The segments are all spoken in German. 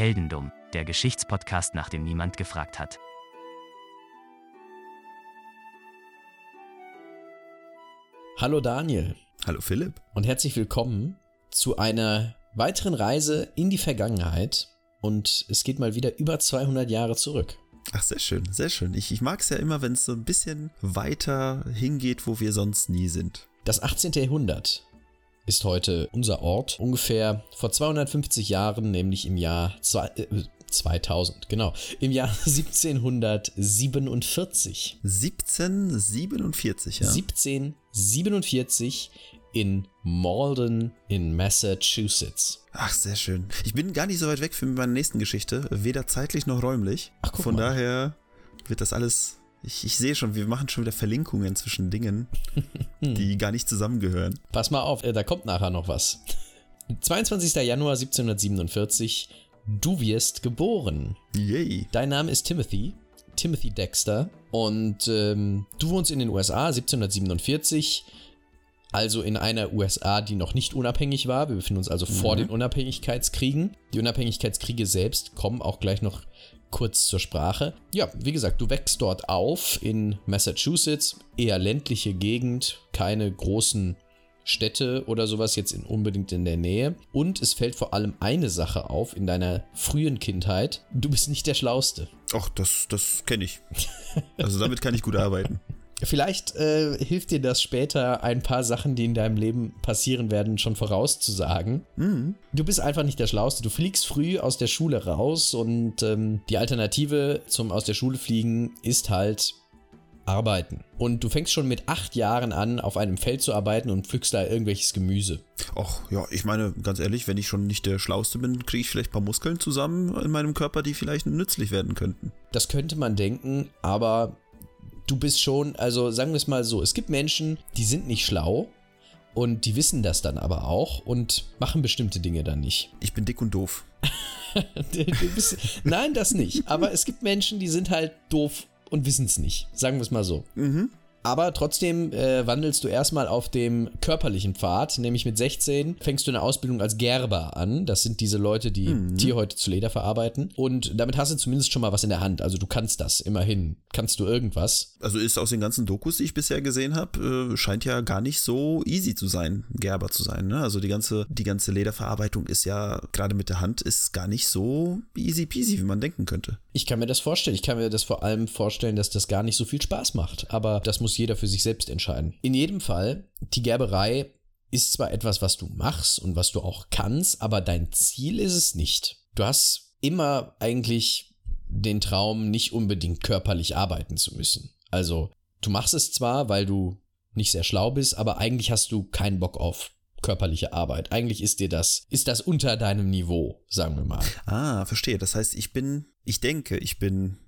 Heldendum, der Geschichtspodcast, nach dem niemand gefragt hat. Hallo Daniel Hallo Philipp. und herzlich willkommen zu einer weiteren Reise in die Vergangenheit. Und es geht mal wieder über 200 Jahre zurück. Ach, sehr schön, sehr schön. Ich, ich mag es ja immer, wenn es so ein bisschen weiter hingeht, wo wir sonst nie sind. Das 18. Jahrhundert ist heute unser Ort. Ungefähr vor 250 Jahren, nämlich im Jahr zwei, äh, 2000, genau, im Jahr 1747. 1747, ja. 1747 in Malden in Massachusetts. Ach, sehr schön. Ich bin gar nicht so weit weg für meine nächsten Geschichte, weder zeitlich noch räumlich. Ach, guck Von mal. daher wird das alles. Ich, ich sehe schon, wir machen schon wieder Verlinkungen zwischen Dingen, die gar nicht zusammengehören. Pass mal auf, äh, da kommt nachher noch was. 22. Januar 1747, du wirst geboren. Yay. Dein Name ist Timothy, Timothy Dexter, und ähm, du wohnst in den USA 1747, also in einer USA, die noch nicht unabhängig war. Wir befinden uns also vor den Unabhängigkeitskriegen. Die Unabhängigkeitskriege selbst kommen auch gleich noch kurz zur Sprache. Ja, wie gesagt, du wächst dort auf in Massachusetts, eher ländliche Gegend, keine großen Städte oder sowas jetzt in, unbedingt in der Nähe. Und es fällt vor allem eine Sache auf in deiner frühen Kindheit. Du bist nicht der Schlauste. Ach, das, das kenne ich. Also damit kann ich gut arbeiten. Vielleicht äh, hilft dir das später, ein paar Sachen, die in deinem Leben passieren werden, schon vorauszusagen. Du bist einfach nicht der Schlauste. Du fliegst früh aus der Schule raus und ähm, die Alternative zum aus der Schule fliegen ist halt arbeiten. Und du fängst schon mit acht Jahren an, auf einem Feld zu arbeiten und pflückst da irgendwelches Gemüse. Ach, ja, ich meine, ganz ehrlich, wenn ich schon nicht der Schlauste bin, kriege ich vielleicht ein paar Muskeln zusammen in meinem Körper, die vielleicht nützlich werden könnten. Das könnte man denken, aber du bist schon, also sagen wir es mal so, es gibt Menschen, die sind nicht schlau und die wissen das dann aber auch und machen bestimmte Dinge dann nicht. Ich bin dick und doof. Bist, nein, das nicht. Aber es gibt Menschen, die sind halt doof und wissen es nicht. Sagen wir es mal so. Aber trotzdem äh, wandelst du erstmal auf dem körperlichen Pfad, nämlich mit 16 fängst du eine Ausbildung als Gerber an. Das sind diese Leute, die Tierhäute zu Leder verarbeiten. Und damit hast du zumindest schon mal was in der Hand. Also du kannst das, immerhin. Kannst du irgendwas. Also ist aus den ganzen Dokus, die ich bisher gesehen habe, äh, scheint ja gar nicht so easy zu sein, Gerber zu sein. Ne? Also die ganze, die ganze Lederverarbeitung ist ja, gerade mit der Hand, ist gar nicht so easy peasy, wie man denken könnte. Ich kann mir das vorstellen. Ich kann mir das vor allem vorstellen, dass das gar nicht so viel Spaß macht. Aber das muss jeder für sich selbst entscheiden. In jedem Fall, die Gerberei ist zwar etwas, was du machst und was du auch kannst, aber dein Ziel ist es nicht. Du hast immer eigentlich den Traum, nicht unbedingt körperlich arbeiten zu müssen. Also, du machst es zwar, weil du nicht sehr schlau bist, aber eigentlich hast du keinen Bock auf körperliche Arbeit. Eigentlich ist dir das, ist das unter deinem Niveau, sagen wir mal. Ah, verstehe. Das heißt, ich bin, ich denke, ich bin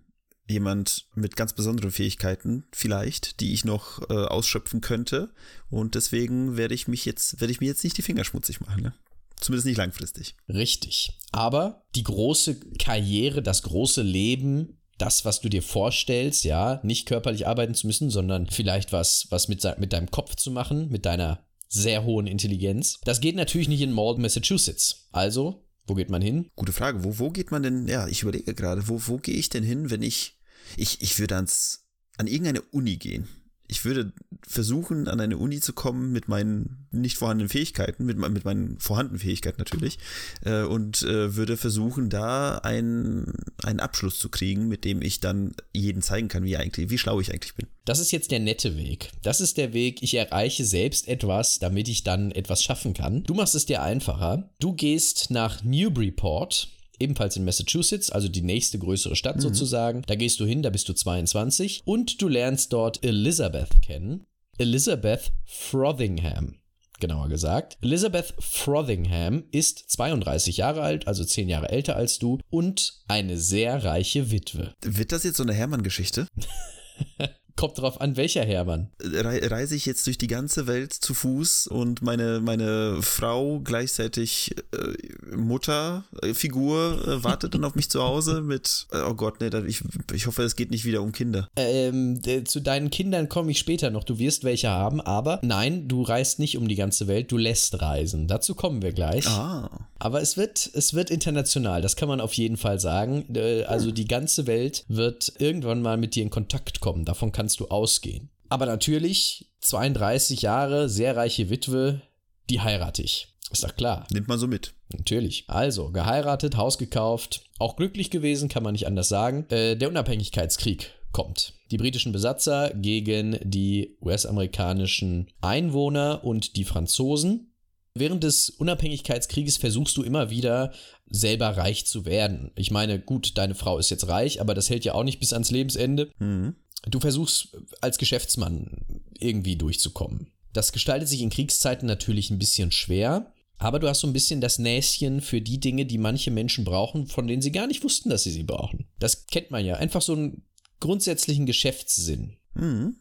jemand mit ganz besonderen Fähigkeiten, vielleicht, die ich noch äh, ausschöpfen könnte. Und deswegen werde ich mich jetzt, werde ich mir jetzt nicht die Finger schmutzig machen, ne? Zumindest nicht langfristig. Richtig. Aber die große Karriere, das große Leben, das, was du dir vorstellst, ja, nicht körperlich arbeiten zu müssen, sondern vielleicht was, was mit, mit deinem Kopf zu machen, mit deiner sehr hohen Intelligenz. Das geht natürlich nicht in Malden, Massachusetts. Also, wo geht man hin? Gute Frage. Wo, wo geht man denn? Ja, ich überlege gerade, wo, wo gehe ich denn hin, wenn ich. Ich, ich würde ans, an irgendeine Uni gehen. Ich würde versuchen, an eine Uni zu kommen mit meinen nicht vorhandenen Fähigkeiten, mit, mit meinen vorhandenen Fähigkeiten natürlich, äh, und äh, würde versuchen, da einen, einen Abschluss zu kriegen, mit dem ich dann jedem zeigen kann, wie, eigentlich, wie schlau ich eigentlich bin. Das ist jetzt der nette Weg. Das ist der Weg, ich erreiche selbst etwas, damit ich dann etwas schaffen kann. Du machst es dir einfacher. Du gehst nach Newburyport, ebenfalls in Massachusetts, also die nächste größere Stadt sozusagen. Da gehst du hin, da bist du 22 und du lernst dort Elizabeth kennen. Elizabeth Frothingham. Genauer gesagt. Elizabeth Frothingham ist 32 Jahre alt, also 10 Jahre älter als du und eine sehr reiche Witwe. Wird das jetzt so eine Hermann-Geschichte? Kommt drauf an, welcher Hermann. Rei- reise ich jetzt durch die ganze Welt zu Fuß und meine, meine Frau gleichzeitig äh, Mutterfigur äh, wartet dann auf mich zu Hause mit, äh, oh Gott, nee, ich, ich hoffe, es geht nicht wieder um Kinder. Ähm, äh, zu deinen Kindern komme ich später noch. Du wirst welche haben, aber nein, du reist nicht um die ganze Welt, du lässt reisen. Dazu kommen wir gleich. Ah, Aber es wird, es wird international, das kann man auf jeden Fall sagen. Äh, Also die ganze Welt wird irgendwann mal mit dir in Kontakt kommen, davon kannst du ausgehen. Aber natürlich, 32 Jahre, sehr reiche Witwe, die heirate ich. Ist doch klar. Nimmt man so mit. Natürlich. Also, geheiratet, Haus gekauft, auch glücklich gewesen, kann man nicht anders sagen. Äh, der Unabhängigkeitskrieg kommt. Die britischen Besatzer gegen die US-amerikanischen Einwohner und die Franzosen. Während des Unabhängigkeitskrieges versuchst du immer wieder selber reich zu werden. Ich meine, gut, deine Frau ist jetzt reich, aber das hält ja auch nicht bis ans Lebensende. Mhm. Du versuchst als Geschäftsmann irgendwie durchzukommen. Das gestaltet sich in Kriegszeiten natürlich ein bisschen schwer, aber du hast so ein bisschen das Näschen für die Dinge, die manche Menschen brauchen, von denen sie gar nicht wussten, dass sie sie brauchen. Das kennt man ja. Einfach so einen grundsätzlichen Geschäftssinn. Mhm.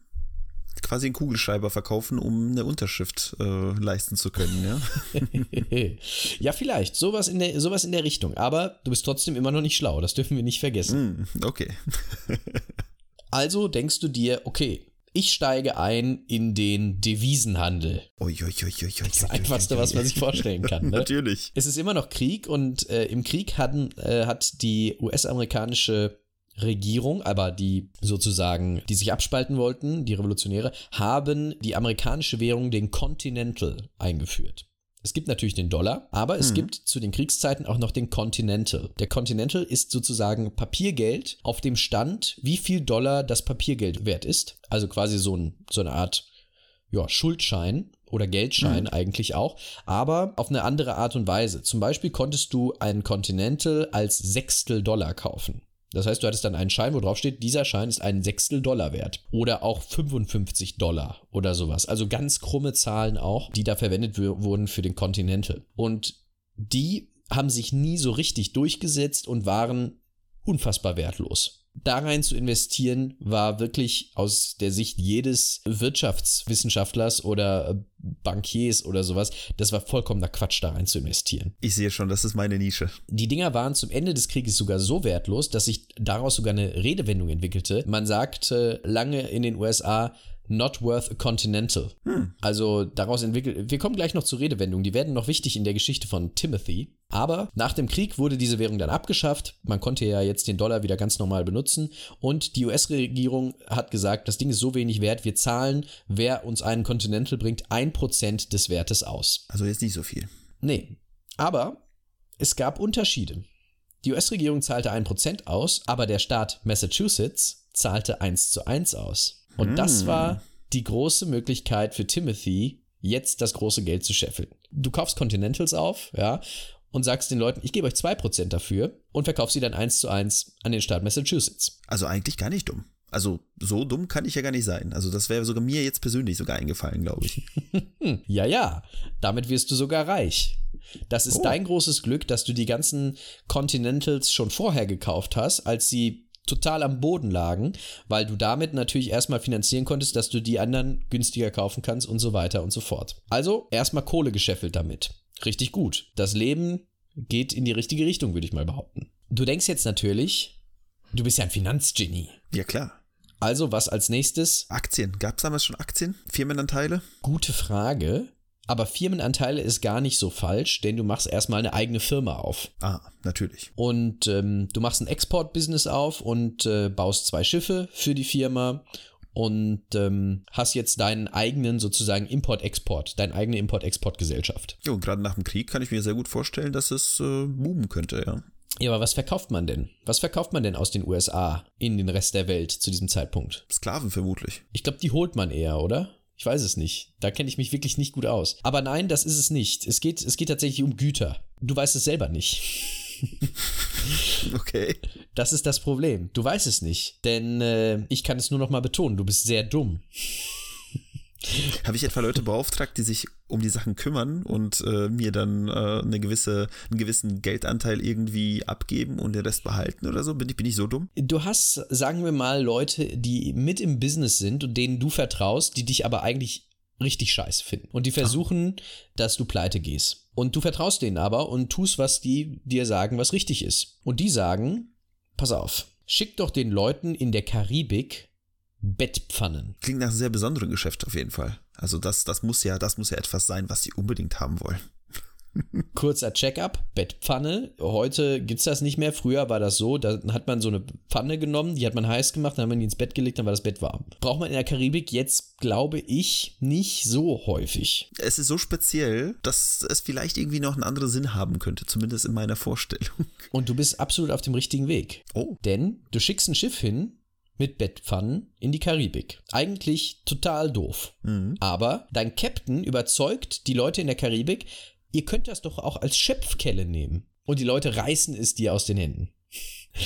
Quasi einen Kugelschreiber verkaufen, um eine Unterschrift äh, leisten zu können, ja. ja, vielleicht. Sowas in, der, sowas in der Richtung. Aber du bist trotzdem immer noch nicht schlau. Das dürfen wir nicht vergessen. Mhm, okay. Also denkst du dir, okay, ich steige ein in den Devisenhandel. Ui, ui, ui, ui, ui, Das Einfachste, was man sich vorstellen kann. Ne? Natürlich. Es ist immer noch Krieg und äh, im Krieg hatten, äh, hat die US-amerikanische Regierung, aber die sozusagen, die sich abspalten wollten, die Revolutionäre, haben die amerikanische Währung, den Continental, eingeführt. Es gibt natürlich den Dollar, aber es gibt zu den Kriegszeiten auch noch den Continental. Der Continental ist sozusagen Papiergeld auf dem Stand, wie viel Dollar das Papiergeld wert ist. Also quasi so, ein, so eine Art ja, Schuldschein oder Geldschein eigentlich auch, aber auf eine andere Art und Weise. Zum Beispiel konntest du einen Continental als Sechstel Dollar kaufen. Das heißt, du hattest dann einen Schein, wo drauf steht, dieser Schein ist ein Sechstel Dollar wert. Oder auch 55 Dollar oder sowas. Also ganz krumme Zahlen auch, die da verwendet wurden für den Continental. Und die haben sich nie so richtig durchgesetzt und waren unfassbar wertlos. Da rein zu investieren war wirklich aus der Sicht jedes Wirtschaftswissenschaftlers oder äh, Bankiers oder sowas, das war vollkommener Quatsch, da rein zu investieren. Ich sehe schon, das ist meine Nische. Die Dinger waren zum Ende des Krieges sogar so wertlos, dass sich daraus sogar eine Redewendung entwickelte. Man sagte lange in den USA, not worth a continental. Also daraus entwickelt, wir kommen gleich noch zur Redewendung, die werden noch wichtig in der Geschichte von Timothy. Aber nach dem Krieg wurde diese Währung dann abgeschafft. Man konnte ja jetzt den Dollar wieder ganz normal benutzen. Und die US-Regierung hat gesagt, das Ding ist so wenig wert, wir zahlen, wer uns einen Continental bringt, ein Prozent des Wertes aus. Also jetzt nicht so viel. Nee. Aber es gab Unterschiede. Die US-Regierung zahlte 1% aus, aber der Staat Massachusetts zahlte 1 zu 1 aus. Und das war die große Möglichkeit für Timothy, jetzt das große Geld zu scheffeln. Du kaufst Continentals auf, ja, und sagst den Leuten, ich gebe euch 2% dafür und verkaufst sie dann 1 zu 1 an den Staat Massachusetts. Also eigentlich gar nicht dumm. Also so dumm kann ich ja gar nicht sein. Also das wäre sogar mir jetzt persönlich sogar eingefallen, glaube ich. Ja, ja, damit wirst du sogar reich. Das ist Oh. dein großes Glück, dass du die ganzen Continentals schon vorher gekauft hast, als sie total am Boden lagen, weil du damit natürlich erstmal finanzieren konntest, dass du die anderen günstiger kaufen kannst und so weiter und so fort. Also erstmal Kohle gescheffelt damit. Richtig gut. Das Leben geht in die richtige Richtung, würde ich mal behaupten. Du denkst jetzt natürlich, du bist ja ein Finanzgenie. Ja klar. Also was als nächstes? Aktien. Gab es damals schon Aktien? Firmenanteile? Gute Frage. Aber Firmenanteile ist gar nicht so falsch, denn du machst erstmal eine eigene Firma auf. Ah, natürlich. Und ähm, du machst ein Export-Business auf und äh, baust zwei Schiffe für die Firma und ähm, hast jetzt deinen eigenen sozusagen Import-Export, deine eigene Import-Export-Gesellschaft. Jo, und gerade nach dem Krieg kann ich mir sehr gut vorstellen, dass es äh, boomen könnte, ja. Ja, aber was verkauft man denn? Was verkauft man denn aus den USA in den Rest der Welt zu diesem Zeitpunkt? Sklaven vermutlich. Ich glaube, die holt man eher, oder? Ich weiß es nicht. Da kenne ich mich wirklich nicht gut aus. Aber nein, das ist es nicht. Es geht, es geht tatsächlich um Güter. Du weißt es selber nicht. Okay. Das ist das Problem. Du weißt es nicht. Denn äh, ich kann es nur noch mal betonen, du bist sehr dumm. Habe ich etwa Leute beauftragt, die sich um die Sachen kümmern und äh, mir dann äh, eine gewisse, einen gewissen Geldanteil irgendwie abgeben und den Rest behalten oder so? Bin ich, bin ich so dumm? Du hast, sagen wir mal, Leute, die mit im Business sind und denen du vertraust, die dich aber eigentlich richtig scheiße finden. Und die versuchen, dass du pleite gehst. Und du vertraust denen aber und tust, was die dir sagen, was richtig ist. Und die sagen, pass auf, schick doch den Leuten in der Karibik Bettpfannen. Klingt nach einem sehr besonderen Geschäft auf jeden Fall. Also das, das muss ja, das muss ja etwas sein, was sie unbedingt haben wollen. Kurzer Check-up, Bettpfanne. Heute gibt's das nicht mehr. Früher war das so, da hat man so eine Pfanne genommen, die hat man heiß gemacht, dann hat man die ins Bett gelegt, dann war das Bett warm. Braucht man in der Karibik jetzt, glaube ich, nicht so häufig. Es ist so speziell, dass es vielleicht irgendwie noch einen anderen Sinn haben könnte, zumindest in meiner Vorstellung. Und du bist absolut auf dem richtigen Weg. Oh. Denn du schickst ein Schiff hin mit Bettpfannen in die Karibik. Eigentlich total doof. Aber dein Captain überzeugt die Leute in der Karibik, ihr könnt das doch auch als Schöpfkelle nehmen. Und die Leute reißen es dir aus den Händen.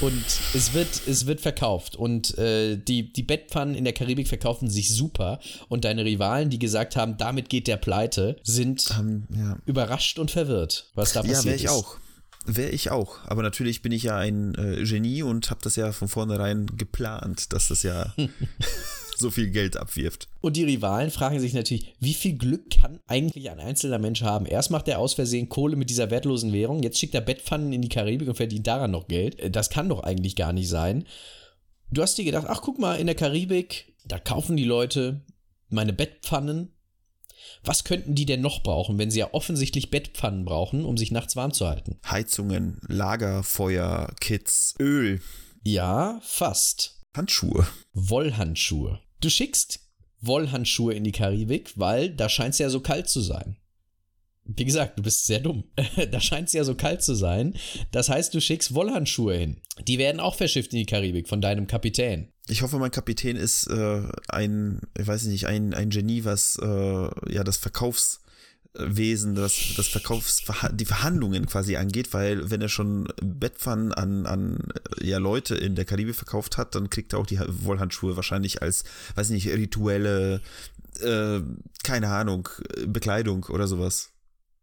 Und es wird, es wird verkauft. Und äh, die, die Bettpfannen in der Karibik verkaufen sich super. Und deine Rivalen, die gesagt haben, damit geht der pleite, sind Ähm, ja. überrascht und verwirrt, was da passiert Ja, wäre ich ist. auch. Wäre ich auch. Aber natürlich bin ich ja ein äh, Genie und habe das ja von vornherein geplant, dass das ja so viel Geld abwirft. Und die Rivalen fragen sich natürlich, wie viel Glück kann eigentlich ein einzelner Mensch haben? Erst macht er aus Versehen Kohle mit dieser wertlosen Währung, jetzt schickt er Bettpfannen in die Karibik und verdient daran noch Geld. Äh, Das kann doch eigentlich gar nicht sein. Du hast dir gedacht, ach guck mal, in der Karibik, da kaufen die Leute meine Bettpfannen. Was könnten die denn noch brauchen, wenn sie ja offensichtlich Bettpfannen brauchen, um sich nachts warm zu halten? Heizungen, Lagerfeuer, Kits, Öl, Ja, fast. Handschuhe. Wollhandschuhe. Du schickst Wollhandschuhe in die Karibik, weil da scheint es ja so kalt zu sein. Wie gesagt, du bist sehr dumm. da scheint es ja so kalt zu sein. Das heißt, du schickst Wollhandschuhe hin. Die werden auch verschifft in die Karibik von deinem Kapitän. Ich hoffe, mein Kapitän ist äh, ein, ich weiß nicht, ein, ein Genie, was äh, ja das Verkaufswesen, das, das Verkaufs, die Verhandlungen quasi angeht, weil wenn er schon Bettpfannen an, an äh, ja, Leute in der Karibik verkauft hat, dann kriegt er auch die Wollhandschuhe wahrscheinlich als, weiß nicht, rituelle, äh, keine Ahnung, Bekleidung oder sowas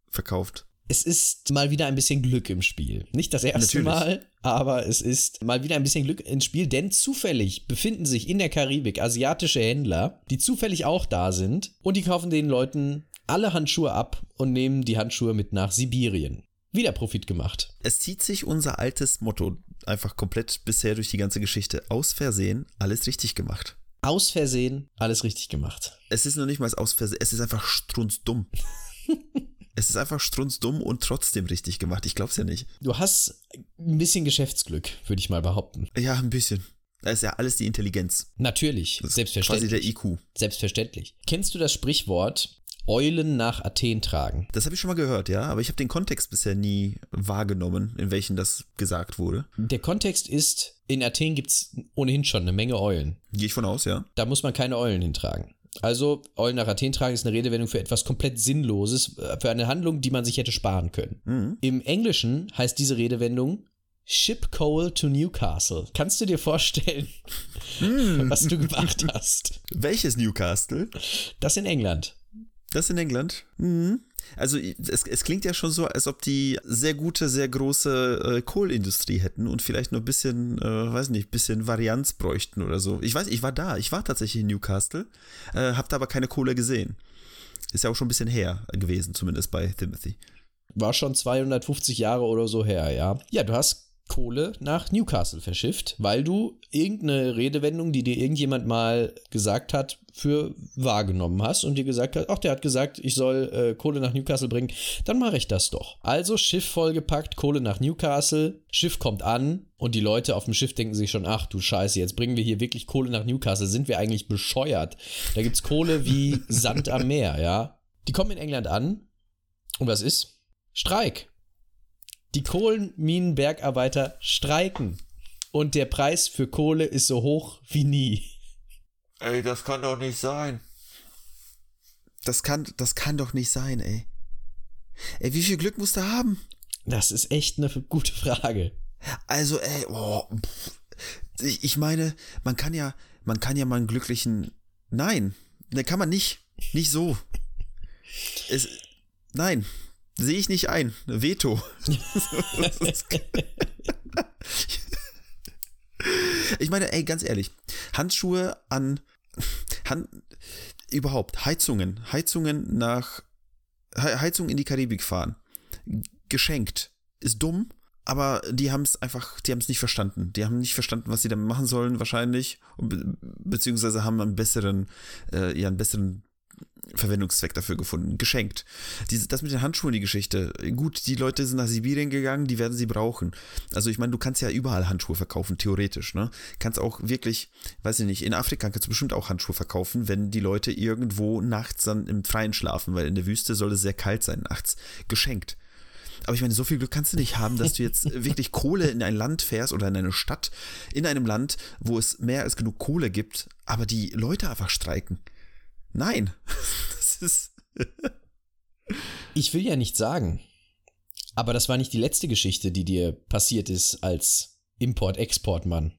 verkauft. Es ist mal wieder ein bisschen Glück im Spiel. Nicht das erste Natürlich. Mal, aber es ist mal wieder ein bisschen Glück ins Spiel, denn zufällig befinden sich in der Karibik asiatische Händler, die zufällig auch da sind und die kaufen den Leuten alle Handschuhe ab und nehmen die Handschuhe mit nach Sibirien. Wieder Profit gemacht. Es zieht sich unser altes Motto einfach komplett bisher durch die ganze Geschichte. Aus Versehen alles richtig gemacht. Aus Versehen alles richtig gemacht. Es ist noch nicht mal aus Versehen, es ist einfach strunzdumm. es ist einfach strunzdumm und trotzdem richtig gemacht. Ich glaub's ja nicht. Du hast ein bisschen Geschäftsglück, würde ich mal behaupten. Ja, ein bisschen. Da ist ja alles die Intelligenz. Natürlich, Das selbstverständlich. Quasi der IQ. Selbstverständlich. Kennst du das Sprichwort Eulen nach Athen tragen? Das habe ich schon mal gehört, ja, aber ich habe den Kontext bisher nie wahrgenommen, in welchen das gesagt wurde. Der Kontext ist, in Athen gibt es ohnehin schon eine Menge Eulen. Gehe ich von aus, ja. Da muss man keine Eulen hintragen. Also, Eulen nach Athen tragen ist eine Redewendung für etwas komplett Sinnloses, äh, für eine Handlung, die man sich hätte sparen können. Im Englischen heißt diese Redewendung Ship Coal to Newcastle. Kannst du dir vorstellen, was du gemacht hast? Welches Newcastle? Das in England. Das in England? Mhm. Also es, es klingt ja schon so, als ob die sehr gute, sehr große äh, Kohlindustrie hätten und vielleicht noch ein bisschen, äh, weiß nicht, bisschen Varianz bräuchten oder so. Ich weiß, ich war da, ich war tatsächlich in Newcastle, äh, hab da aber keine Kohle gesehen. Ist ja auch schon ein bisschen her gewesen, zumindest bei Timothy. War schon 250 Jahre oder so her, ja. Ja, du hast Kohle nach Newcastle verschifft, weil du irgendeine Redewendung, die dir irgendjemand mal gesagt hat, für wahrgenommen hast und dir gesagt hat, ach, der hat gesagt, ich soll äh, Kohle nach Newcastle bringen, dann mache ich das doch. Also Schiff vollgepackt, Kohle nach Newcastle, Schiff kommt an und die Leute auf dem Schiff denken sich schon, ach du Scheiße, jetzt bringen wir hier wirklich Kohle nach Newcastle, sind wir eigentlich bescheuert? Da gibt's Kohle wie Sand am Meer, ja. Die kommen in England an und was ist? Streik. Die Kohlenminenbergarbeiter streiken. Und der Preis für Kohle ist so hoch wie nie. Ey, das kann doch nicht sein. Das kann, das kann doch nicht sein, ey. Ey, wie viel Glück musst du haben? Das ist echt eine gute Frage. Also, ey, oh, ich meine, man kann ja, man kann ja mal einen glücklichen, nein, ne, kann man nicht, nicht so. Es, nein, sehe ich nicht ein. Veto. ich meine, ey, ganz ehrlich, Handschuhe an, Hand, überhaupt, Heizungen, Heizungen nach, He- Heizung in die Karibik fahren, geschenkt, ist dumm, aber die haben es einfach, die haben es nicht verstanden. Die haben nicht verstanden, was sie damit machen sollen, wahrscheinlich, be beziehungsweise haben einen besseren, äh, ja, einen besseren Verwendungszweck dafür gefunden, geschenkt. Diese, das mit den Handschuhen, die Geschichte. Gut, die Leute sind nach Sibirien gegangen, die werden sie brauchen. Also ich meine, du kannst ja überall Handschuhe verkaufen, theoretisch, ne? Kannst auch wirklich, weiß ich nicht, in Afrika kannst du bestimmt auch Handschuhe verkaufen, wenn die Leute irgendwo nachts dann im Freien schlafen, weil in der Wüste soll es sehr kalt sein nachts. Geschenkt. Aber ich meine, so viel Glück kannst du nicht haben, dass du jetzt wirklich Kohle in ein Land fährst oder in eine Stadt, in einem Land, wo es mehr als genug Kohle gibt, aber die Leute einfach streiken. Nein. Das ist. ich will ja nicht sagen, aber das war nicht die letzte Geschichte, die dir passiert ist als Import-Export-Mann.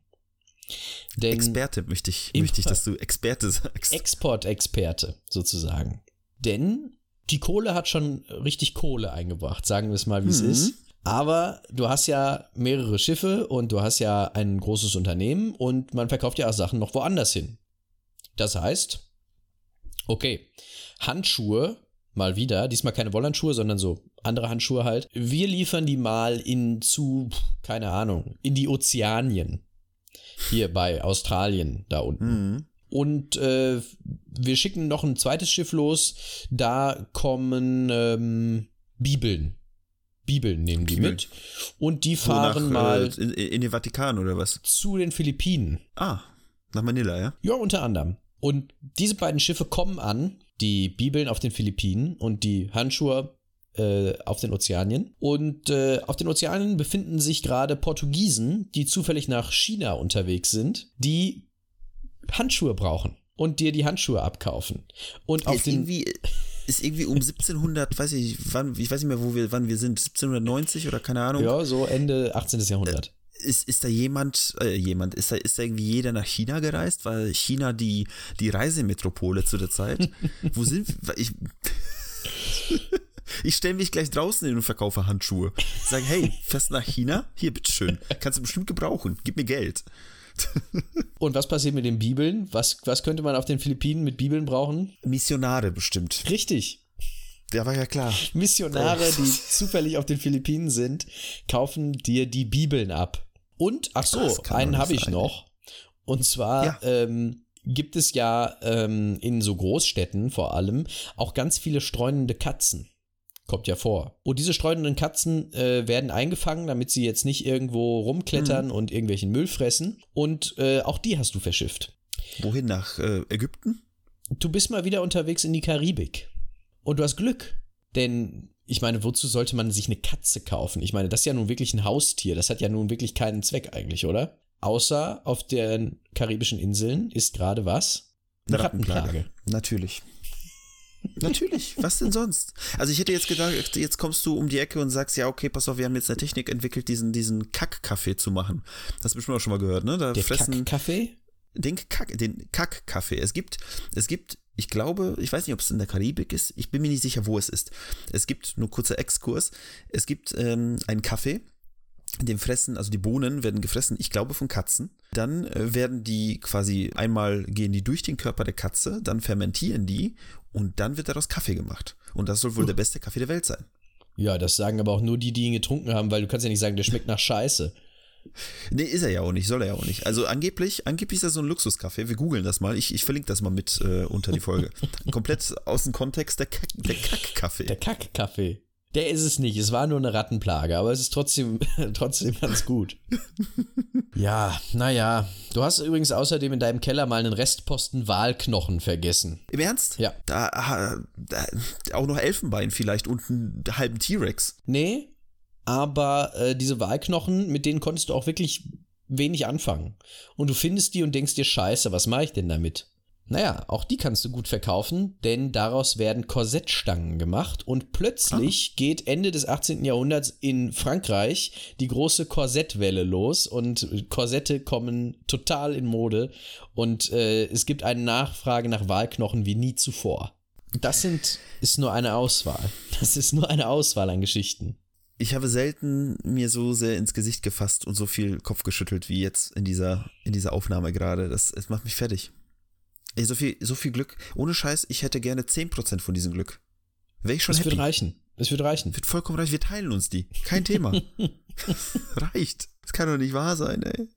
Experte möchte ich, möchte ich, dass du Experte sagst. Export-Experte sozusagen. Denn die Kohle hat schon richtig Kohle eingebracht, sagen wir es mal, wie es mhm. ist. Aber du hast ja mehrere Schiffe und du hast ja ein großes Unternehmen und man verkauft ja auch Sachen noch woanders hin. Das heißt, okay, Handschuhe, mal wieder, diesmal keine Wollhandschuhe, sondern so andere Handschuhe halt. Wir liefern die mal in zu, keine Ahnung, in die Ozeanien. Hier bei Australien, da unten. Mhm. Und äh, wir schicken noch ein zweites Schiff los. Da kommen ähm, Bibeln. Bibeln nehmen die Bibeln. mit. Und die fahren nach, mal. Äh, in, in, den Vatikan oder was? Zu den Philippinen. Ah, nach Manila, ja? Ja, unter anderem. Und diese beiden Schiffe kommen an, die Bibeln auf den Philippinen und die Handschuhe äh, auf den Ozeanien. Und äh, auf den Ozeanien befinden sich gerade Portugiesen, die zufällig nach China unterwegs sind, die Handschuhe brauchen und dir die Handschuhe abkaufen. Und auf ist den irgendwie ist irgendwie um 1700, weiß ich, wann, ich weiß nicht mehr, wo wir, wann wir sind, 1790 oder keine Ahnung. Ja, so Ende 18. Jahrhundert. Ist, ist da jemand, äh, jemand, ist da, ist da irgendwie jeder nach China gereist? Weil China die, die Reisemetropole zu der Zeit? wo sind wir? Ich, ich stelle mich gleich draußen hin und verkaufe Handschuhe. Sage, hey, fährst nach China? Hier, bitteschön. Kannst du bestimmt gebrauchen. Gib mir Geld. Und was passiert mit den Bibeln? Was, was könnte man auf den Philippinen mit Bibeln brauchen? Missionare bestimmt. Richtig. Der war ja klar. Missionare, oh. die zufällig auf den Philippinen sind, kaufen dir die Bibeln ab. Und, ach so, einen habe ich noch. Und zwar ja. ähm, gibt es ja ähm, in so Großstädten vor allem auch ganz viele streunende Katzen. Kommt ja vor. Und diese streunenden Katzen äh, werden eingefangen, damit sie jetzt nicht irgendwo rumklettern mhm. und irgendwelchen Müll fressen. Und äh, auch die hast du verschifft. Wohin? Nach äh, Ägypten? Du bist mal wieder unterwegs in die Karibik. Und du hast Glück. Denn ich meine, wozu sollte man sich eine Katze kaufen? Ich meine, das ist ja nun wirklich ein Haustier. Das hat ja nun wirklich keinen Zweck eigentlich, oder? Außer auf den karibischen Inseln ist gerade was? Eine Rattenplage. Rattenplage. Natürlich. Natürlich, was denn sonst? Also ich hätte jetzt gedacht, jetzt kommst du um die Ecke und sagst, ja, okay, pass auf, wir haben jetzt eine Technik entwickelt, diesen, diesen Kack-Kaffee zu machen. Das hast du bestimmt auch schon mal gehört, ne? Da Der Kack-Kaffee? Den Kack, den Kack-Kaffee. Es gibt, es gibt, ich glaube, ich weiß nicht, ob es in der Karibik ist, ich bin mir nicht sicher, wo es ist. Es gibt, nur kurzer Exkurs, es gibt ähm, einen Kaffee, dem Fressen, also die Bohnen werden gefressen, ich glaube von Katzen. Dann äh, werden die quasi einmal gehen die durch den Körper der Katze, dann fermentieren die und dann wird daraus Kaffee gemacht. Und das soll wohl uh. der beste Kaffee der Welt sein. Ja, das sagen aber auch nur die, die ihn getrunken haben, weil du kannst ja nicht sagen, der schmeckt nach Scheiße. Nee, ist er ja auch nicht, soll er ja auch nicht. Also angeblich, angeblich ist er so ein Luxuskaffee. Wir googeln das mal. Ich, ich verlinke das mal mit äh, unter die Folge. Komplett aus dem Kontext der, Kack, der Kackkaffee. Der Kackkaffee. Der ist es nicht. Es war nur eine Rattenplage, aber es ist trotzdem, trotzdem ganz gut. ja, naja. Du hast übrigens außerdem in deinem Keller mal einen Restposten Walknochen vergessen. Im Ernst? Ja. Da, da auch noch Elfenbein vielleicht und einen halben T-Rex. Nee, aber äh, diese Walknochen, mit denen konntest du auch wirklich wenig anfangen. Und du findest die und denkst dir, scheiße, was mache ich denn damit? Naja, auch die kannst du gut verkaufen, denn daraus werden Korsettstangen gemacht und plötzlich ah. geht Ende des 18. Jahrhunderts in Frankreich die große Korsettwelle los und Korsette kommen total in Mode und äh, es gibt eine Nachfrage nach Wahlknochen wie nie zuvor. Das sind, ist nur eine Auswahl. Das ist nur eine Auswahl an Geschichten. Ich habe selten mir so sehr ins Gesicht gefasst und so viel Kopf geschüttelt wie jetzt in dieser, in dieser Aufnahme gerade. Das, das macht mich fertig. Ey, so viel, so viel Glück. Ohne Scheiß, ich hätte gerne 10% von diesem Glück. Wäre ich schon Es wird reichen. Es wird reichen. Wird vollkommen reichen. Wir teilen uns die. Kein Thema. Reicht. Das kann doch nicht wahr sein, ey.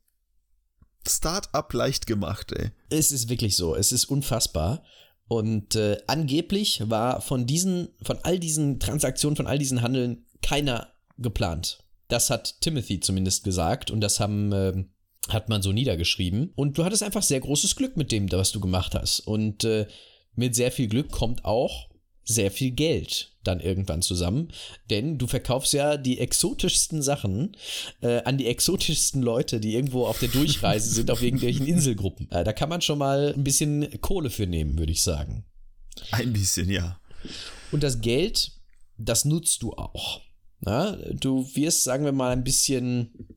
Start-up leicht gemacht, ey. Es ist wirklich so. Es ist unfassbar. Und äh, angeblich war von diesen, von all diesen Transaktionen, von all diesen Handeln keiner geplant. Das hat Timothy zumindest gesagt und das haben, äh, hat man so niedergeschrieben. Und du hattest einfach sehr großes Glück mit dem, was du gemacht hast. Und äh, mit sehr viel Glück kommt auch sehr viel Geld dann irgendwann zusammen, denn du verkaufst ja die exotischsten Sachen äh, an die exotischsten Leute, die irgendwo auf der Durchreise sind, auf irgendwelchen Inselgruppen. Äh, da kann man schon mal ein bisschen Kohle für nehmen, würde ich sagen. Ein bisschen, ja. Und das Geld, das nutzt du auch. Na, du wirst, sagen wir mal, ein bisschen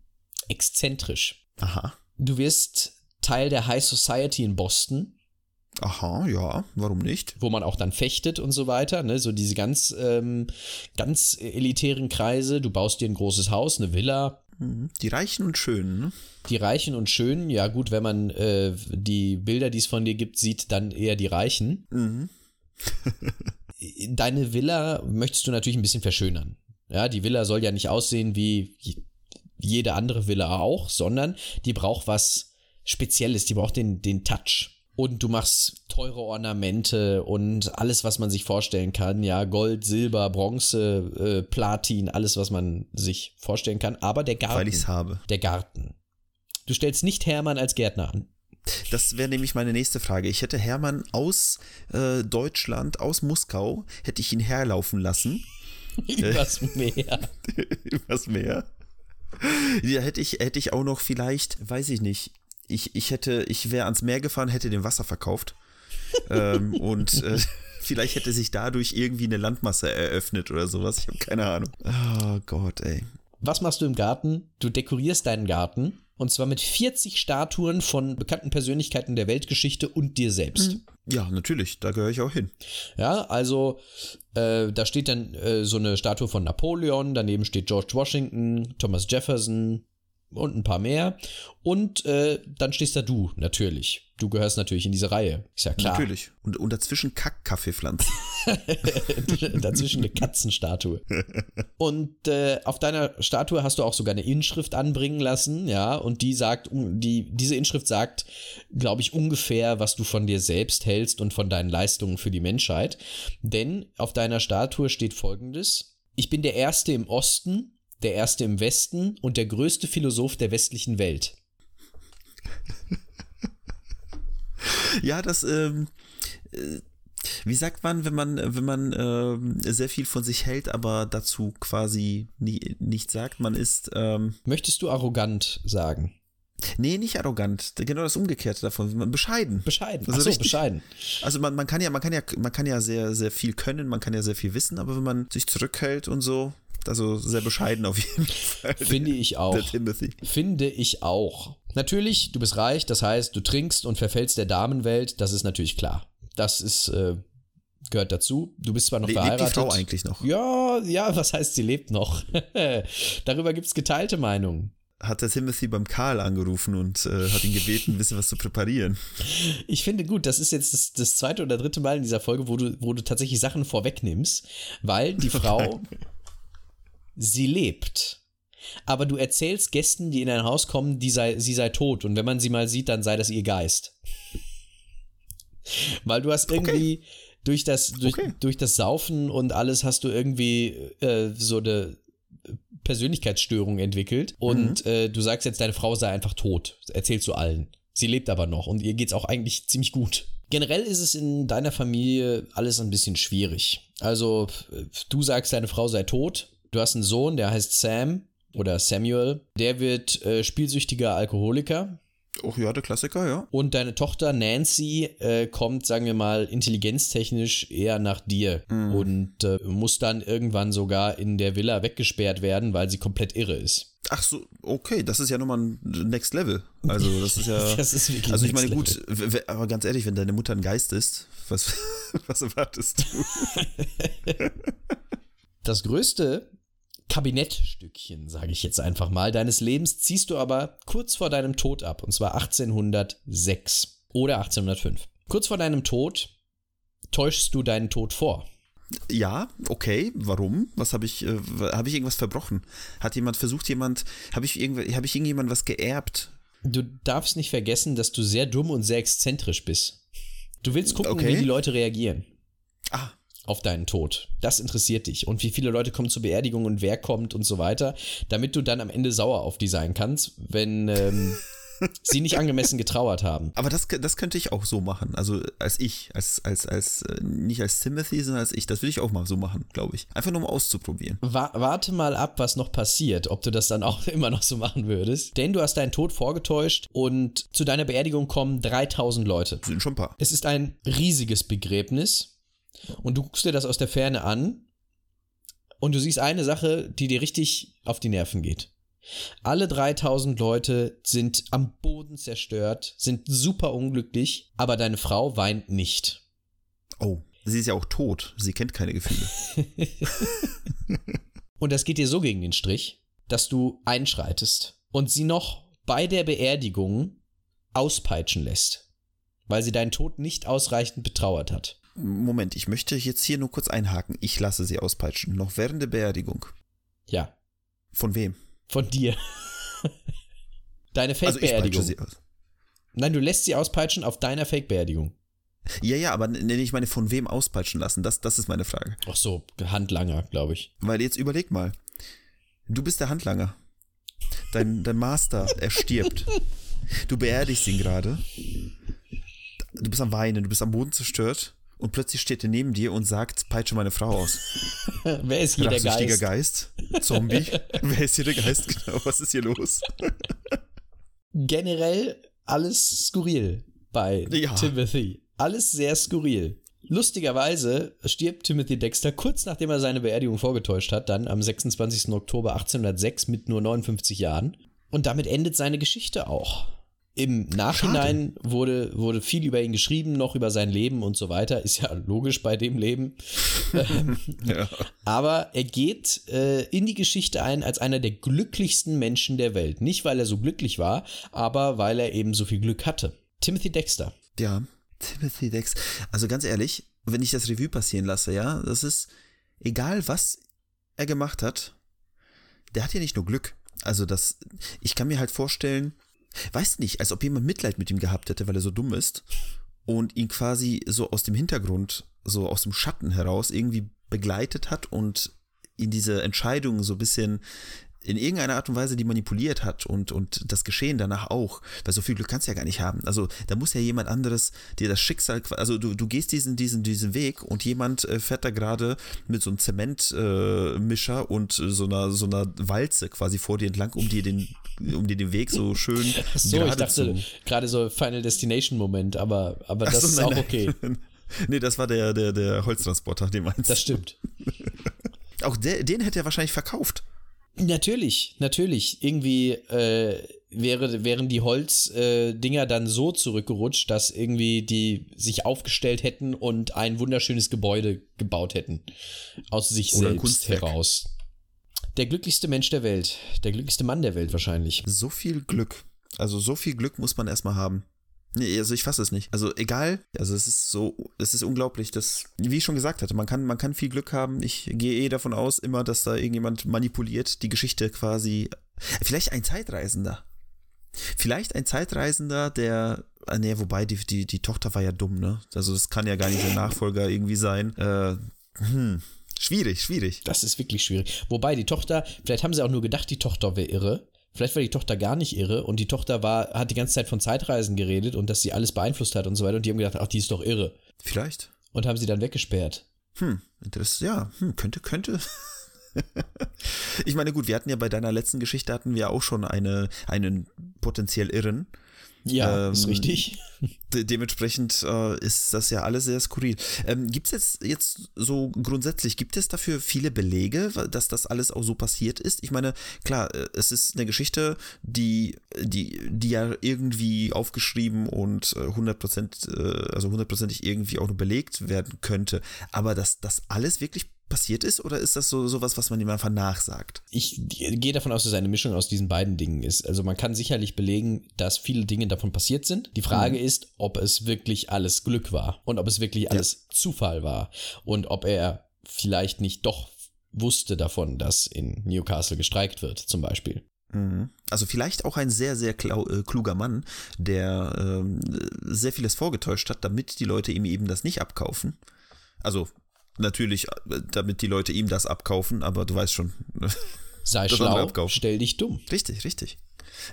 exzentrisch. Aha. Du wirst Teil der High Society in Boston Aha, ja, warum nicht? wo man auch dann fechtet und so weiter, ne? So diese ganz, ähm, ganz elitären Kreise. Du baust dir ein großes Haus, eine Villa. Mhm. Die Reichen und Schönen, ne? Die Reichen und Schönen, ja gut, wenn man äh, die Bilder, die es von dir gibt, sieht, dann eher die Reichen. Mhm. Deine Villa möchtest du natürlich ein bisschen verschönern. Ja, die Villa soll ja nicht aussehen wie jede andere Villa auch, sondern die braucht was Spezielles, die braucht den, den Touch und du machst teure Ornamente und alles, was man sich vorstellen kann. Ja, Gold, Silber, Bronze, äh, Platin, alles, was man sich vorstellen kann. Aber der Garten. Weil ich's habe. Der Garten. Du stellst nicht Hermann als Gärtner an. Das wäre nämlich meine nächste Frage. Ich hätte Hermann aus äh, Deutschland, aus Moskau, hätte ich ihn herlaufen lassen. Übers Meer. Übers Meer. Ja, hätte ich, hätte ich auch noch vielleicht, weiß ich nicht, ich, ich hätte, ich wäre ans Meer gefahren, hätte dem Wasser verkauft. ähm, und äh, vielleicht hätte sich dadurch irgendwie eine Landmasse eröffnet oder sowas. Ich habe keine Ahnung. Oh Gott, ey. Was machst du im Garten? Du dekorierst deinen Garten. Und zwar mit 40 Statuen von bekannten Persönlichkeiten der Weltgeschichte und dir selbst. Ja, natürlich, da gehöre ich auch hin. Ja, also äh, da steht dann äh, so eine Statue von Napoleon, daneben steht George Washington, Thomas Jefferson, und ein paar mehr. Und äh, dann stehst da du, natürlich. Du gehörst natürlich in diese Reihe. Ist ja klar. Natürlich. Und, und dazwischen Kack-Kaffeepflanzen. dazwischen eine Katzenstatue. Und äh, auf deiner Statue hast du auch sogar eine Inschrift anbringen lassen, ja. Und die sagt, die, diese Inschrift sagt, glaube ich, ungefähr, was du von dir selbst hältst und von deinen Leistungen für die Menschheit. Denn auf deiner Statue steht folgendes. Ich bin der Erste im Osten, der erste im Westen und der größte Philosoph der westlichen Welt. Ja, das, ähm, äh, wie sagt man, wenn man, wenn man ähm, sehr viel von sich hält, aber dazu quasi nie, nichts sagt, man ist, ähm, Möchtest du arrogant sagen? nee, nicht arrogant, genau das Umgekehrte davon, bescheiden. Bescheiden. Also Ach so, richtig- bescheiden. Also man, man kann ja, man kann ja, man kann ja sehr, sehr viel können, man kann ja sehr viel wissen, aber wenn man sich zurückhält und so, also sehr bescheiden auf jeden Fall. Finde ich Der auch. Timothy. Finde ich auch. Natürlich, du bist reich, das heißt, du trinkst und verfällst der Damenwelt, das ist natürlich klar. Das ist, äh, gehört dazu. Du bist zwar noch Le lebt die verheiratet. Frau eigentlich noch? Ja, ja, was heißt, sie lebt noch? Darüber gibt es geteilte Meinungen. Hat der Timothy beim Karl angerufen und äh, hat ihn gebeten, ein bisschen was zu präparieren. Ich finde gut, das ist jetzt das, das zweite oder dritte Mal in dieser Folge, wo du, wo du tatsächlich Sachen vorwegnimmst, weil die Frau, sie lebt. Aber du erzählst Gästen, die in dein Haus kommen, die sei, sie sei tot. Und wenn man sie mal sieht, dann sei das ihr Geist. Weil du hast irgendwie durch, das, durch, Okay. durch das Saufen und alles hast du irgendwie äh, so eine Persönlichkeitsstörung entwickelt. Und äh, du sagst jetzt, deine Frau sei einfach tot. Erzählst du allen. Sie lebt aber noch und ihr geht's auch eigentlich ziemlich gut. Generell ist es in deiner Familie alles ein bisschen schwierig. Also, äh, du sagst, deine Frau sei tot. Du hast einen Sohn, der heißt Sam oder Samuel. Der wird äh, spielsüchtiger Alkoholiker. Oh ja, der Klassiker, ja. Und deine Tochter Nancy äh, kommt, sagen wir mal, intelligenztechnisch eher nach dir und äh, muss dann irgendwann sogar in der Villa weggesperrt werden, weil sie komplett irre ist. Ach so, okay, das ist ja nochmal ein Next Level. Also, das ist ja. Das ist wirklich also, ich meine, gut, aber ganz ehrlich, wenn deine Mutter ein Geist ist, was, was erwartest du? Das größte Kabinettstückchen, sage ich jetzt einfach mal, deines Lebens ziehst du aber kurz vor deinem Tod ab, und zwar 1806 oder 1805. Kurz vor deinem Tod täuschst du deinen Tod vor. Ja, okay, warum? Was habe ich, äh, habe ich irgendwas verbrochen? Hat jemand versucht, jemand, habe ich, habe ich irgendjemand was geerbt? Du darfst nicht vergessen, dass du sehr dumm und sehr exzentrisch bist. Du willst gucken, Okay. wie die Leute reagieren Ah, auf deinen Tod. Das interessiert dich. Und wie viele Leute kommen zur Beerdigung und wer kommt und so weiter, damit du dann am Ende sauer auf die sein kannst, wenn ähm, sie nicht angemessen getrauert haben. aber das, das könnte ich auch so machen. Also als ich, als, als, als, äh, nicht als Timothy, sondern als ich. Das würde ich auch mal so machen, glaube ich. Einfach nur mal auszuprobieren. Wa warte mal ab, was noch passiert, ob du das dann auch immer noch so machen würdest. Denn du hast deinen Tod vorgetäuscht und zu deiner Beerdigung kommen 3000 Leute. Sind schon ein paar. Es ist ein riesiges Begräbnis und du guckst dir das aus der Ferne an und du siehst eine Sache, die dir richtig auf die Nerven geht. Alle 3000 Leute sind am Boden zerstört, sind super unglücklich, aber deine Frau weint nicht. Oh, sie ist ja auch tot. Sie kennt keine Gefühle. Und das geht dir so gegen den Strich, dass du einschreitest und sie noch bei der Beerdigung auspeitschen lässt, weil sie deinen Tod nicht ausreichend betrauert hat. Moment, ich möchte jetzt hier nur kurz einhaken. Ich lasse sie auspeitschen. Noch während der Beerdigung. Ja, Von wem? von dir. Deine Also ich peitsche Fake-Beerdigung. sie aus. Nein, du lässt sie auspeitschen auf deiner Fake-Beerdigung. Ja, ja, aber nenne ich meine von wem auspeitschen lassen? Das, das ist meine Frage. Ach so, Handlanger, glaube ich. Weil jetzt überleg mal. Du bist der Handlanger. Dein, dein Master, er stirbt. Du beerdigst ihn gerade. Du bist am Weinen, du bist am Boden zerstört. Und plötzlich steht er neben dir und sagt, peitsche meine Frau aus. Wer ist hier der Geist? Geist? Zombie? Wer ist hier der Geist? Genau, was ist hier los? Generell alles skurril bei Ja. Timothy. Alles sehr skurril. Lustigerweise stirbt Timothy Dexter kurz nachdem er seine Beerdigung vorgetäuscht hat, dann am 26. Oktober 1806 mit nur 59 Jahren. Und damit endet seine Geschichte auch. Im Nachhinein wurde, wurde viel über ihn geschrieben, noch über sein Leben und so weiter. Ist ja logisch bei dem Leben. Ja. Aber er geht äh, in die Geschichte ein als einer der glücklichsten Menschen der Welt. Nicht, weil er so glücklich war, aber weil er eben so viel Glück hatte. Timothy Dexter. Ja, Timothy Dex. Also ganz ehrlich, wenn ich das Revue passieren lasse, ja, das ist egal, was er gemacht hat, der hat ja nicht nur Glück. Also das, ich kann mir halt vorstellen, weiß nicht, als ob jemand Mitleid mit ihm gehabt hätte, weil er so dumm ist und ihn quasi so aus dem Hintergrund, so aus dem Schatten heraus irgendwie begleitet hat und ihn diese Entscheidung so ein bisschen in irgendeiner Art und Weise die manipuliert hat und, und das Geschehen danach auch, weil so viel Glück kannst du ja gar nicht haben. Also da muss ja jemand anderes dir das Schicksal, also du, du gehst diesen, diesen, diesen Weg und jemand äh, fährt da gerade mit so einem Zementmischer äh, und so einer, so einer Walze quasi vor dir entlang, um dir den, um dir den Weg so schön Ach so, ich dachte gerade so Final Destination Moment, aber, aber das so, ist nein, auch nein. okay. nee, das war der, der, der Holztransporter, den meinst Das stimmt. Auch der, den hätte er wahrscheinlich verkauft. Natürlich, natürlich. Irgendwie äh, wäre, wären die Holzdinger äh, dann so zurückgerutscht, dass irgendwie die sich aufgestellt hätten und ein wunderschönes Gebäude gebaut hätten. Aus sich Oder selbst Kunstwerk. heraus. Der glücklichste Mensch der Welt. Der glücklichste Mann der Welt wahrscheinlich. So viel Glück. Also so viel Glück muss man erstmal haben. Nee, also ich fasse es nicht. Also egal, also es ist so, es ist unglaublich, dass, wie ich schon gesagt hatte, man kann, man kann viel Glück haben. Ich gehe eh davon aus, immer, dass da irgendjemand manipuliert, die Geschichte quasi. Vielleicht ein Zeitreisender. Vielleicht ein Zeitreisender, der. ah, Nee, wobei, die, die, die Tochter war ja dumm, ne? Also das kann ja gar nicht der Nachfolger irgendwie sein. Äh, hm. Schwierig, schwierig. Das ist wirklich schwierig. Wobei die Tochter, vielleicht haben sie auch nur gedacht, die Tochter wäre irre. Vielleicht war die Tochter gar nicht irre und die Tochter war, hat die ganze Zeit von Zeitreisen geredet und dass sie alles beeinflusst hat und so weiter. Und die haben gedacht, ach, die ist doch irre. Vielleicht. Und haben sie dann weggesperrt. Hm, interessant. Ja, hm, könnte, könnte. ich meine, gut, wir hatten ja bei deiner letzten Geschichte hatten wir auch schon eine, einen potenziell Irren. Ja, ist Ähm, richtig. De dementsprechend äh, ist das ja alles sehr skurril. Ähm, gibt es jetzt, jetzt so grundsätzlich, gibt es dafür viele Belege, dass das alles auch so passiert ist? Ich meine, klar, äh, es ist eine Geschichte, die, die, die ja irgendwie aufgeschrieben und äh, 100%, äh, also hundertprozentig irgendwie auch nur belegt werden könnte. Aber dass das alles wirklich passiert ist oder ist das so sowas, was man ihm einfach nachsagt? Ich gehe davon aus, dass es eine Mischung aus diesen beiden Dingen ist. Also man kann sicherlich belegen, dass viele Dinge davon passiert sind. Die Frage ist, ob es wirklich alles Glück war und ob es wirklich alles Zufall war und ob er vielleicht nicht doch wusste davon, dass in Newcastle gestreikt wird, zum Beispiel. Mhm. Also vielleicht auch ein sehr, sehr äh, kluger Mann, der ähm, sehr vieles vorgetäuscht hat, damit die Leute ihm eben das nicht abkaufen. Also natürlich, äh, damit die Leute ihm das abkaufen, aber du weißt schon. Sei schlau, stell dich dumm. Richtig, richtig.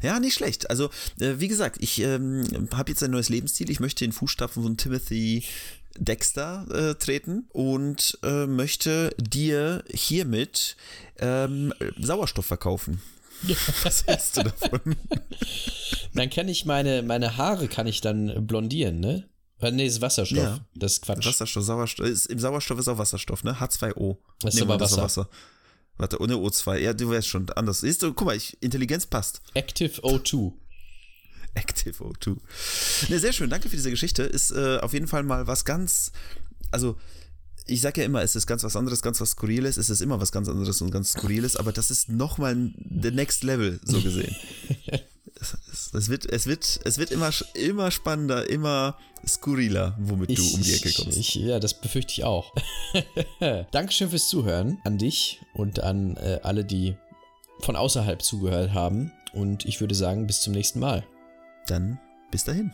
Ja, nicht schlecht. Also, äh, wie gesagt, ich ähm, habe jetzt ein neues Lebensziel. Ich möchte in Fußstapfen von Timothy Dexter äh, treten und äh, möchte dir hiermit ähm, Sauerstoff verkaufen. Was hältst du davon? Dann kann ich meine, meine Haare kann ich dann blondieren, ne? Äh, nee, ist Wasserstoff. Ja. Das ist Quatsch. Wasserstoff, Sauerstoff. Ist, Im Sauerstoff ist auch Wasserstoff, ne? H2O. Das ist Nee, aber Moment, Wasser. Warte, ohne O2. Ja, du weißt schon, anders. Siehst du, guck mal, ich, Intelligenz passt. Active O2. Active O2. Ne, sehr schön, danke für diese Geschichte. Ist äh, auf jeden Fall mal was ganz, also ich sage ja immer, es ist ganz was anderes, ganz was Skurriles. Es ist immer was ganz anderes und ganz Skurriles, aber das ist nochmal the next level, so gesehen. es, es, es, wird, es, wird, es wird immer, immer spannender, immer skurriler, womit du um die Ecke kommst. Ich, ja, das befürchte ich auch. Dankeschön fürs Zuhören an dich und an äh, alle, die von außerhalb zugehört haben. Und ich würde sagen, bis zum nächsten Mal. Dann bis dahin.